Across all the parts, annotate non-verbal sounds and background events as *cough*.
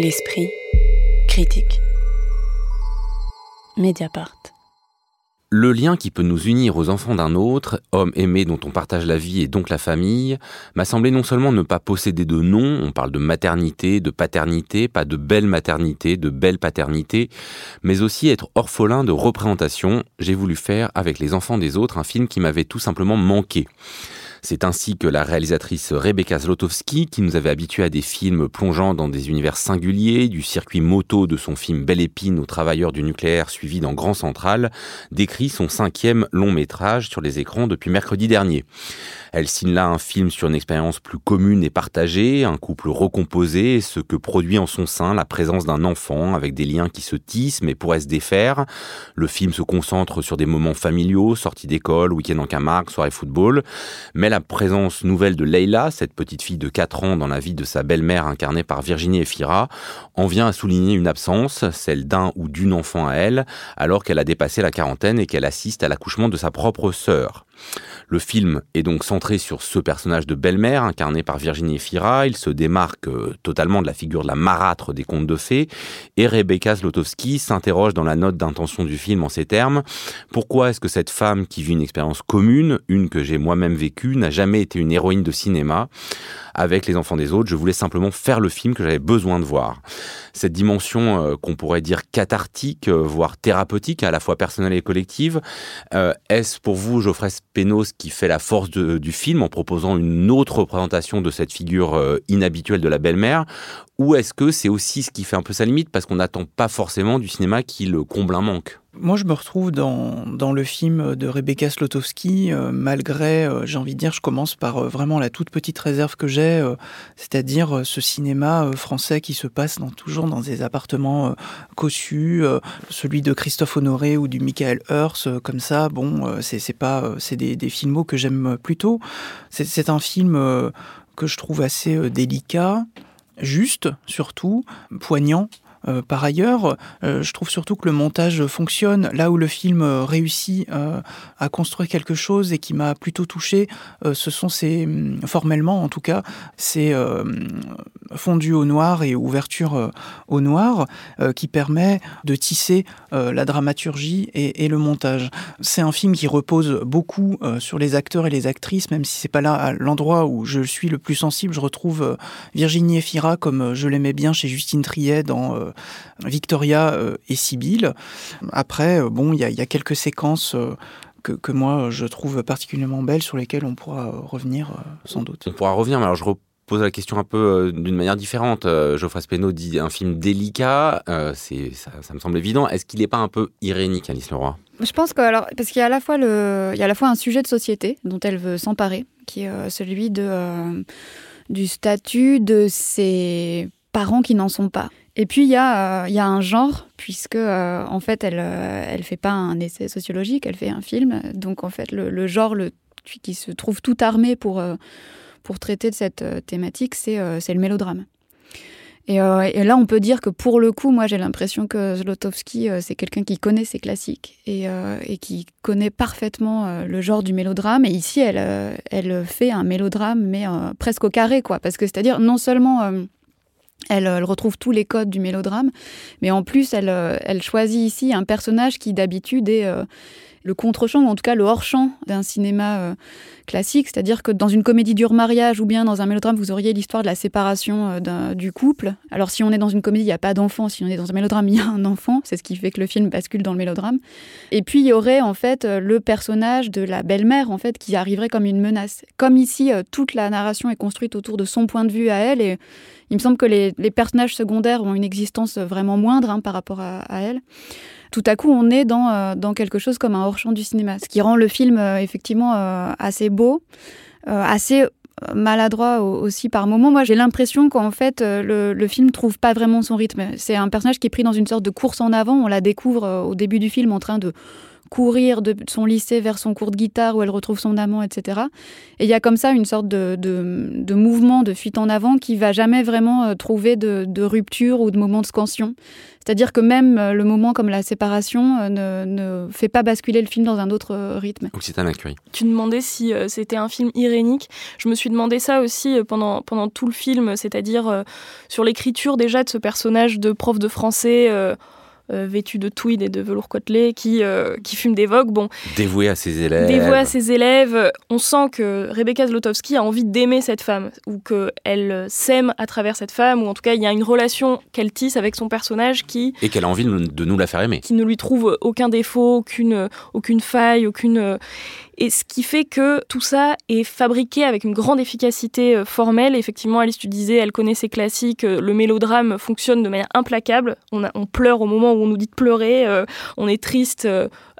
L'esprit critique. Mediapart. Le lien qui peut nous unir aux enfants d'un autre, homme aimé dont on partage la vie et donc la famille, m'a semblé non seulement ne pas posséder de nom, on parle de maternité, de paternité, pas de belle maternité, de belle paternité, mais aussi être orphelin de représentation. J'ai voulu faire avec les enfants des autres un film qui m'avait tout simplement manqué. C'est ainsi que la réalisatrice Rebecca Zlotowski, qui nous avait habitués à des films plongeant dans des univers singuliers, du circuit moto de son film Belle Épine aux travailleurs du nucléaire suivi dans Grand Central, décrit son cinquième long métrage sur les écrans depuis mercredi dernier. Elle signe là un film sur une expérience plus commune et partagée, un couple recomposé, ce que produit en son sein la présence d'un enfant avec des liens qui se tissent mais pourraient se défaire. Le film se concentre sur des moments familiaux, sorties d'école, week-end en Camargue, soirée football, la présence nouvelle de Leila, cette petite fille de 4 ans dans la vie de sa belle-mère incarnée par Virginie Efira, en vient à souligner une absence, celle d'un ou d'une enfant à elle, alors qu'elle a dépassé la quarantaine et qu'elle assiste à l'accouchement de sa propre sœur. Le film est donc centré sur ce personnage de belle-mère incarné par Virginie Efira. Il se démarque euh, totalement de la figure de la marâtre des contes de fées. Et Rebecca Zlotowski s'interroge dans la note d'intention du film en ces termes. Pourquoi est-ce que cette femme qui vit une expérience commune, une que j'ai moi-même vécue, n'a jamais été une héroïne de cinéma? Avec les enfants des autres. Je voulais simplement faire le film que j'avais besoin de voir. Cette dimension euh, qu'on pourrait dire cathartique, euh, voire thérapeutique, à la fois personnelle et collective, est-ce pour vous, Geoffrey Spenos, qui fait la force du film en proposant une autre représentation de cette figure inhabituelle de la belle-mère ou est-ce que c'est aussi ce qui fait un peu sa limite parce qu'on n'attend pas forcément du cinéma qu'il comble un manque? Moi, je me retrouve dans, dans le film de Rebecca Slotowski, euh, malgré, euh, j'ai envie de dire, je commence par euh, vraiment la toute petite réserve que j'ai, c'est-à-dire ce cinéma français qui se passe toujours dans des appartements cossus, celui de Christophe Honoré ou du Michael Hearst, comme ça, bon, c'est pas, c'est des, des que j'aime plutôt. C'est un film que je trouve assez délicat, juste surtout, poignant. Euh, par ailleurs, euh, je trouve surtout que le montage fonctionne là où le film euh, réussit à construire quelque chose et qui m'a plutôt touché. ce sont ces, hum, formellement en tout cas, ces fondu au noir et ouverture au noir qui permet de tisser la dramaturgie et, et le montage. C'est un film qui repose beaucoup sur les acteurs et les actrices, même si c'est pas là l'endroit où je suis le plus sensible. Je retrouve Virginie Efira comme je l'aimais bien chez Justine Triet dans Victoria euh, et Sibylle. Après, euh, bon, il y, a quelques séquences euh, que, moi je trouve particulièrement belles sur lesquelles on pourra revenir sans doute. On pourra revenir, mais alors je repose la question un peu d'une manière différente. Geoffrey Speno dit un film délicat, c'est ça, me semble évident. Est-ce qu'il n'est pas un peu irénique, Alice Leroy? Je pense que alors parce qu'il y a à la fois le, il y a à la fois un sujet de société dont elle veut s'emparer, qui est celui de du statut de ses parents qui n'en sont pas. Et puis il y, a, euh, y a un genre, puisque euh, en fait elle euh, elle fait pas un essai sociologique, elle fait un film. Donc en fait le, genre le, qui se trouve tout armé pour, pour traiter de cette thématique, c'est le mélodrame. Et, et, là, on peut dire que pour le coup, moi, j'ai l'impression que Zlotowski, c'est quelqu'un qui connaît ses classiques et, et qui connaît parfaitement le genre du mélodrame. Et ici, elle, elle fait un mélodrame, mais presque au carré, quoi. Parce que c'est-à-dire, non seulement elle, retrouve tous les codes du mélodrame, mais en plus, elle, euh, choisit ici un personnage qui d'habitude est euh, le contre-champ, ou en tout cas le hors-champ d'un cinéma euh, classique. C'est-à-dire que dans une comédie dur mariage ou bien dans un mélodrame, vous auriez l'histoire de la séparation du couple. Alors si on est dans une comédie, il n'y a pas d'enfant. Si on est dans un mélodrame, il y a un enfant. C'est ce qui fait que le film bascule dans le mélodrame. Et puis il y aurait en fait le personnage de la belle-mère en fait qui arriverait comme une menace. Comme ici, toute la narration est construite autour de son point de vue à elle et il me semble que les, personnages secondaires ont une existence vraiment moindre hein, par rapport à, elle. Tout à coup, on est dans, euh, dans quelque chose comme un hors-champ du cinéma, ce qui rend le film euh, effectivement euh, assez beau, assez maladroit aussi par moments. Moi, j'ai l'impression qu'en fait, le, le, film trouve pas vraiment son rythme. C'est un personnage qui est pris dans une sorte de course en avant. On la découvre au début du film en train de courir de son lycée vers son cours de guitare où elle retrouve son amant, etc. Et il y a comme ça une sorte de, de, mouvement, de fuite en avant qui va jamais vraiment euh, trouver de, de rupture ou de moment de scansion. C'est-à-dire que même euh, le moment comme la séparation euh, ne, ne, fait pas basculer le film dans un autre rythme. Occitane Curie. Tu demandais si c'était un film irénique. Je me suis demandé ça aussi pendant, pendant tout le film, c'est-à-dire sur l'écriture déjà de ce personnage de prof de français euh, vêtu de tweed et de velours côtelé qui, euh, qui fume des vogues. Bon, dévoué à ses élèves. Dévoué à ses élèves. On sent que Rebecca Zlotowski a envie d'aimer cette femme ou qu'elle s'aime à travers cette femme ou en tout cas il y a une relation qu'elle tisse avec son personnage qui... Et qu'elle a envie de nous la faire aimer. Qui ne lui trouve aucun défaut, aucune, aucune faille, aucune... Et ce qui fait que tout ça est fabriqué avec une grande efficacité euh, formelle. Effectivement, Alice, tu disais, elle connaît ses classiques. Euh, le mélodrame fonctionne de manière implacable. On, on pleure au moment où on nous dit de pleurer. Euh, on est triste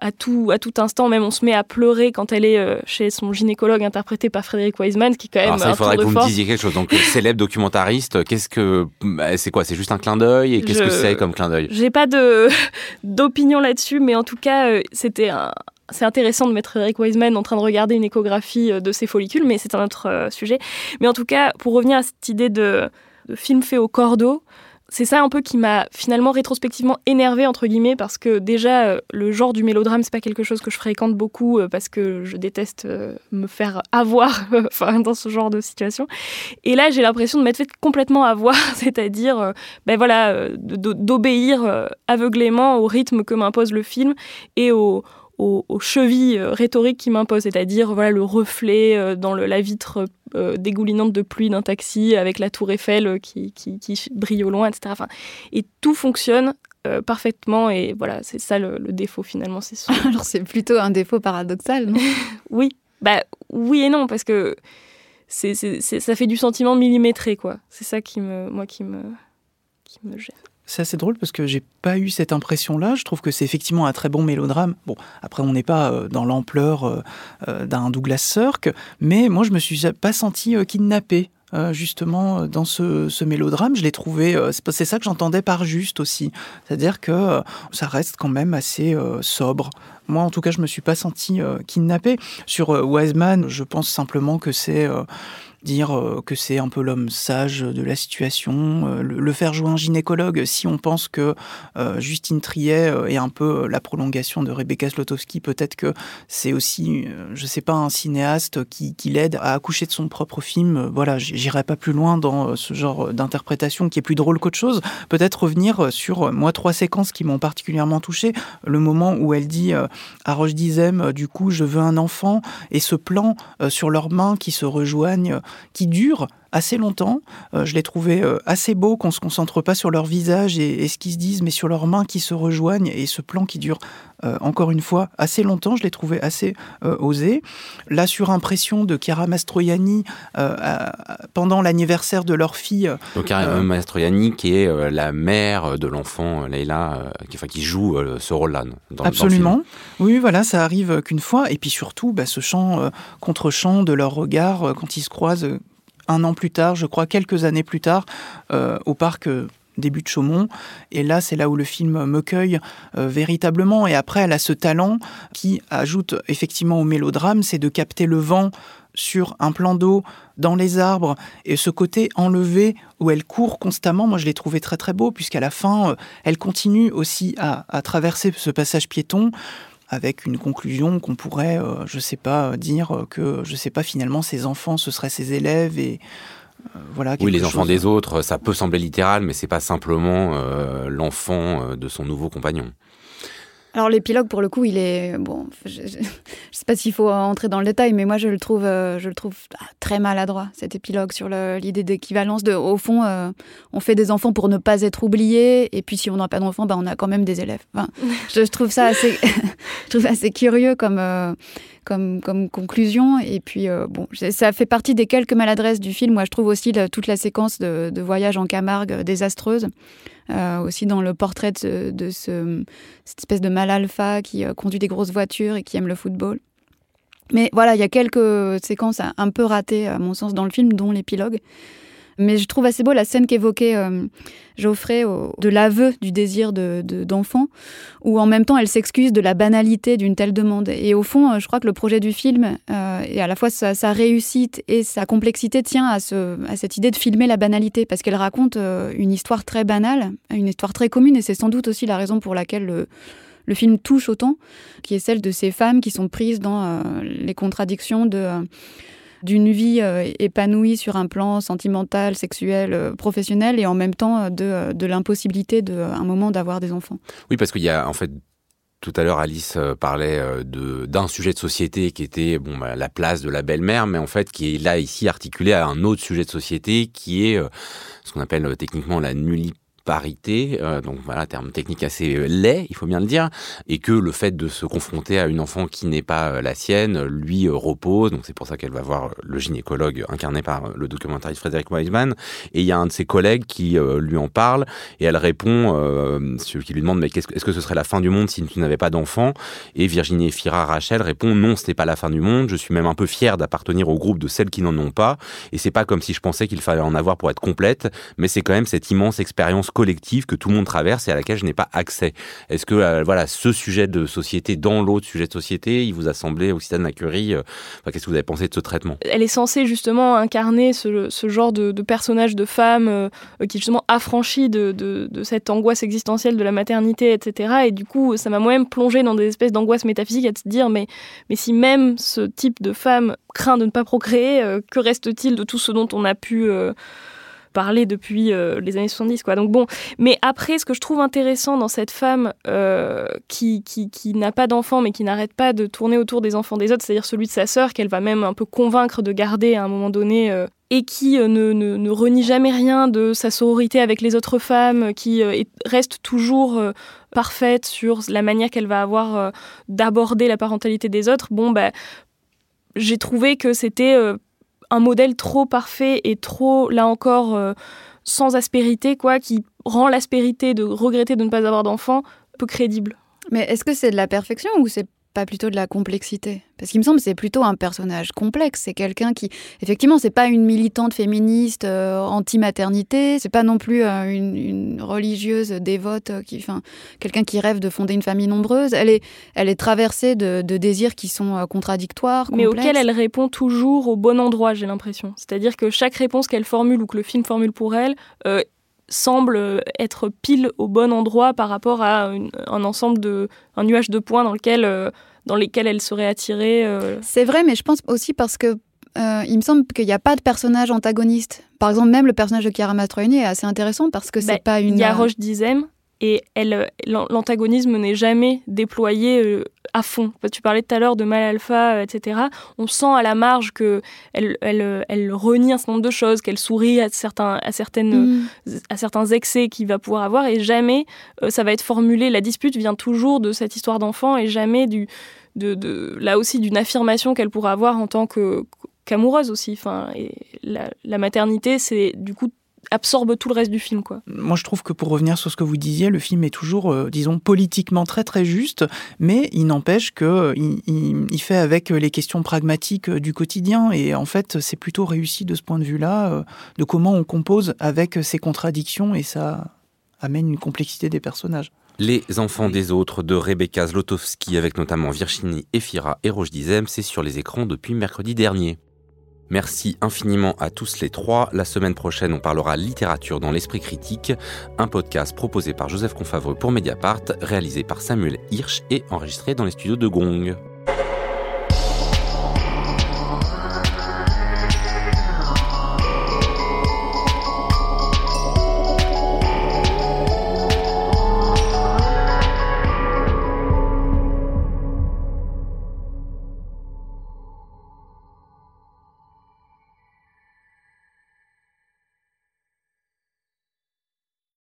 à tout, à tout instant. Même on se met à pleurer quand elle est chez son gynécologue interprété par Frédéric Wiseman, qui quand même. Alors ça, il faudrait que vous me disiez quelque chose. Donc, célèbre documentariste, qu'est-ce que. Bah, c'est quoi? C'est juste un clin d'œil? Et qu'est-ce que c'est comme clin d'œil? J'ai pas *laughs* d'opinion là-dessus, mais en tout cas, c'était un, c'est intéressant de mettre Eric Wiseman en train de regarder une échographie euh, de ses follicules, mais c'est un autre euh, sujet. Mais en tout cas, pour revenir à cette idée de, film fait au cordeau, c'est ça un peu qui m'a finalement rétrospectivement énervé entre guillemets parce que déjà euh, le genre du mélodrame c'est pas quelque chose que je fréquente beaucoup parce que je déteste me faire avoir *laughs* dans ce genre de situation et là j'ai l'impression de m'être fait complètement avoir *laughs* c'est-à-dire ben voilà d'obéir aveuglément au rythme que m'impose le film et au, aux, chevilles euh, rhétoriques qui m'imposent, c'est-à-dire voilà le reflet euh, dans la vitre euh, dégoulinante de pluie d'un taxi avec la tour Eiffel qui, brille au loin, etc. et tout fonctionne parfaitement et voilà, c'est ça le, défaut finalement. C'est *laughs* Alors c'est plutôt un défaut paradoxal, non? *laughs* Oui, bah oui et non parce que c'est, ça fait du sentiment millimétré quoi. C'est ça qui me, moi qui me, qui me gêne. C'est assez drôle parce que j'ai pas eu cette impression-là. Je trouve que c'est effectivement un très bon mélodrame. Bon, après, on n'est pas euh, dans l'ampleur euh, euh, d'un Douglas Sirk, mais moi, je me suis pas senti kidnappé. justement dans ce, mélodrame, je l'ai trouvé, c'est ça que j'entendais par juste aussi, c'est-à-dire que ça reste quand même assez sobre. Moi, en tout cas, je me suis pas senti kidnappé. Sur Wiseman, je pense simplement que c'est dire euh, que c'est un peu l'homme sage de la situation, euh, le faire jouer un gynécologue, si on pense que euh, Justine Triet est un peu la prolongation de Rebecca Slotowski, peut-être que c'est aussi, je sais pas, un cinéaste qui, l'aide à accoucher de son propre film. Voilà, j'irai pas plus loin dans ce genre d'interprétation qui est plus drôle qu'autre chose. Peut-être revenir sur, moi, trois séquences qui m'ont particulièrement touché. Le moment où elle dit à Roche Dizem, du coup, je veux un enfant, et ce plan sur leurs mains qui se rejoignent qui dure assez longtemps. Euh, je l'ai trouvé euh, assez beau qu'on se concentre pas sur leur visage et, ce qu'ils se disent, mais sur leurs mains qui se rejoignent et ce plan qui dure euh, encore une fois assez longtemps. Je l'ai trouvé assez osé. La surimpression de Chiara Mastroianni pendant l'anniversaire de leur fille. Donc Chiara Mastroianni qui est la mère de l'enfant Leila, qui, enfin, qui joue ce rôle-là. Absolument. oui, voilà, ça arrive qu'une fois. Et puis surtout, bah, ce chant contre chant de leur regard quand ils se croisent un an plus tard, je crois quelques années plus tard, euh, au parc euh, début de Chaumont. Et là, c'est là où le film me cueille euh, véritablement. Et après, elle a ce talent qui ajoute effectivement au mélodrame, c'est de capter le vent sur un plan d'eau, dans les arbres, et ce côté enlevé où elle court constamment, moi je l'ai trouvé très très beau, puisqu'à la fin, elle continue aussi à, à traverser ce passage piéton avec une conclusion qu'on pourrait, euh, je sais pas, dire que, je sais pas, finalement, ses enfants, ce seraient ses élèves et euh, voilà. Oui, les enfants des autres, ça peut sembler littéral, mais c'est pas simplement euh, l'enfant de son nouveau compagnon. Alors l'épilogue, pour le coup, il est bon. Je, ne sais pas s'il faut entrer dans le détail, mais moi je le trouve, euh, je le trouve ah, très maladroit cet épilogue sur l'idée d'équivalence. De, au fond, euh, on fait des enfants pour ne pas être oubliés, et puis si on n'a pas d'enfants, bah, on a quand même des élèves. je, trouve ça assez, *laughs* je trouve assez curieux comme. Euh, comme, conclusion. Et puis, bon, ça fait partie des quelques maladresses du film. Moi, je trouve aussi toute la séquence de, voyage en Camargue désastreuse. Euh, aussi dans le portrait de, ce, cette espèce de mal alpha qui euh, conduit des grosses voitures et qui aime le football. Mais voilà, il y a quelques séquences un peu ratées, à mon sens, dans le film, dont l'épilogue. Mais je trouve assez beau la scène qu'évoquait euh, Geoffrey de l'aveu du désir d'enfant, de, où en même temps elle s'excuse de la banalité d'une telle demande. Et au fond, euh, je crois que le projet du film, euh, et à la fois sa, réussite et sa complexité, tient à, ce, à cette idée de filmer la banalité, parce qu'elle raconte une histoire très banale, une histoire très commune, et c'est sans doute aussi la raison pour laquelle le, le film touche autant, qui est celle de ces femmes qui sont prises dans les contradictions de d'une vie euh, épanouie sur un plan sentimental, sexuel, euh, professionnel, et en même temps euh, de, de l'impossibilité d'un moment d'avoir des enfants. Oui, parce qu'il y a en fait tout à l'heure, Alice parlait d'un sujet de société qui était bon, bah, la place de la belle-mère, mais en fait qui est là ici articulé à un autre sujet de société qui est ce qu'on appelle techniquement la nullité parité, euh, donc voilà, terme technique assez euh, laid, il faut bien le dire, et que le fait de se confronter à une enfant qui n'est pas euh, la sienne lui repose, donc c'est pour ça qu'elle va voir le gynécologue incarné par le documentariste Frédéric Weisman, et il y a un de ses collègues qui lui en parle, et elle répond, qui lui demande, mais est-ce que ce serait la fin du monde si tu n'avais pas d'enfant? Et Virginie Fira Rachel répond, non, ce n'est pas la fin du monde, je suis même un peu fière d'appartenir au groupe de celles qui n'en ont pas, et c'est pas comme si je pensais qu'il fallait en avoir pour être complète, mais c'est quand même cette immense expérience collective que tout le monde traverse et à laquelle je n'ai pas accès. Est-ce que euh, voilà ce sujet de société dans l'autre sujet de société, il vous a semblé, Occitane Lacurie, euh, qu'est-ce que vous avez pensé de ce traitement? Elle est censée justement incarner ce, genre de, personnage de femme euh, qui est justement affranchi de, de, cette angoisse existentielle de la maternité, etc. Et du coup, ça m'a moi-même plongé dans des espèces d'angoisse métaphysique à se dire, mais, mais si même ce type de femme craint de ne pas procréer, que reste-t-il de tout ce dont on a pu parler depuis euh, les années 70. Quoi. Donc bon, mais après, ce que je trouve intéressant dans cette femme euh, qui, qui, qui n'a pas d'enfant, mais qui n'arrête pas de tourner autour des enfants des autres, c'est-à-dire celui de sa sœur, qu'elle va même un peu convaincre de garder à un moment donné. Euh, et qui ne, ne, ne, renie jamais rien de sa sororité avec les autres femmes, qui reste toujours parfaite sur la manière qu'elle va avoir d'aborder la parentalité des autres, bon, bah, j'ai trouvé que c'était un modèle trop parfait et trop, là encore, euh, sans aspérité, quoi, qui rend l'aspérité de regretter de ne pas avoir d'enfant peu crédible. Mais est-ce que c'est de la perfection ou c'est pas plutôt de la complexité Parce qu'il me semble que c'est plutôt un personnage complexe. C'est quelqu'un qui, effectivement, c'est pas une militante féministe euh, anti-maternité, c'est pas non plus euh, une, religieuse dévote, euh, qui, enfin, quelqu'un qui rêve de fonder une famille nombreuse. Elle est, elle est traversée de, désirs qui sont contradictoires, mais auxquels elle répond toujours au bon endroit, j'ai l'impression. C'est-à-dire que chaque réponse qu'elle formule ou que le film formule pour elle semble être pile au bon endroit par rapport à un ensemble de un nuage de points dans lequel euh, dans lesquels elle serait attirée. Euh. C'est vrai, mais je pense aussi parce que euh, il me semble qu'il n'y a pas de personnage antagoniste. Par exemple, même le personnage de Chiara Mastroianni est assez intéressant parce que c'est bah, pas une. Il y a Roche Dizem et l'antagonisme n'est jamais déployé à fond. Tu parlais tout à l'heure de mal alpha, euh, etc. On sent à la marge que elle, elle, elle renie un certain nombre de choses, qu'elle sourit à certains, à certaines, mm. à certains excès qu'il va pouvoir avoir, et jamais euh, ça va être formulé. La dispute vient toujours de cette histoire d'enfant et jamais du, de, de, là aussi d'une affirmation qu'elle pourra avoir en tant que qu'amoureuse aussi. Enfin, et la, la maternité, c'est du coup absorbe tout le reste du film. Quoi. Moi, je trouve que pour revenir sur ce que vous disiez, le film est toujours, euh, disons, politiquement très très juste, mais il n'empêche qu'il euh, il, fait avec les questions pragmatiques euh, du quotidien. Et en fait, c'est plutôt réussi de ce point de vue-là, de comment on compose avec ces contradictions, et ça amène une complexité des personnages. Les enfants des autres de Rebecca Zlotowski, avec notamment Virginie Efira et Roche Dizem, c'est sur les écrans depuis mercredi dernier. Merci infiniment à tous les trois. La semaine prochaine, on parlera littérature dans l'esprit critique, un podcast proposé par Joseph Confavreux pour Mediapart, réalisé par Samuel Hirsch et enregistré dans les studios de Gong.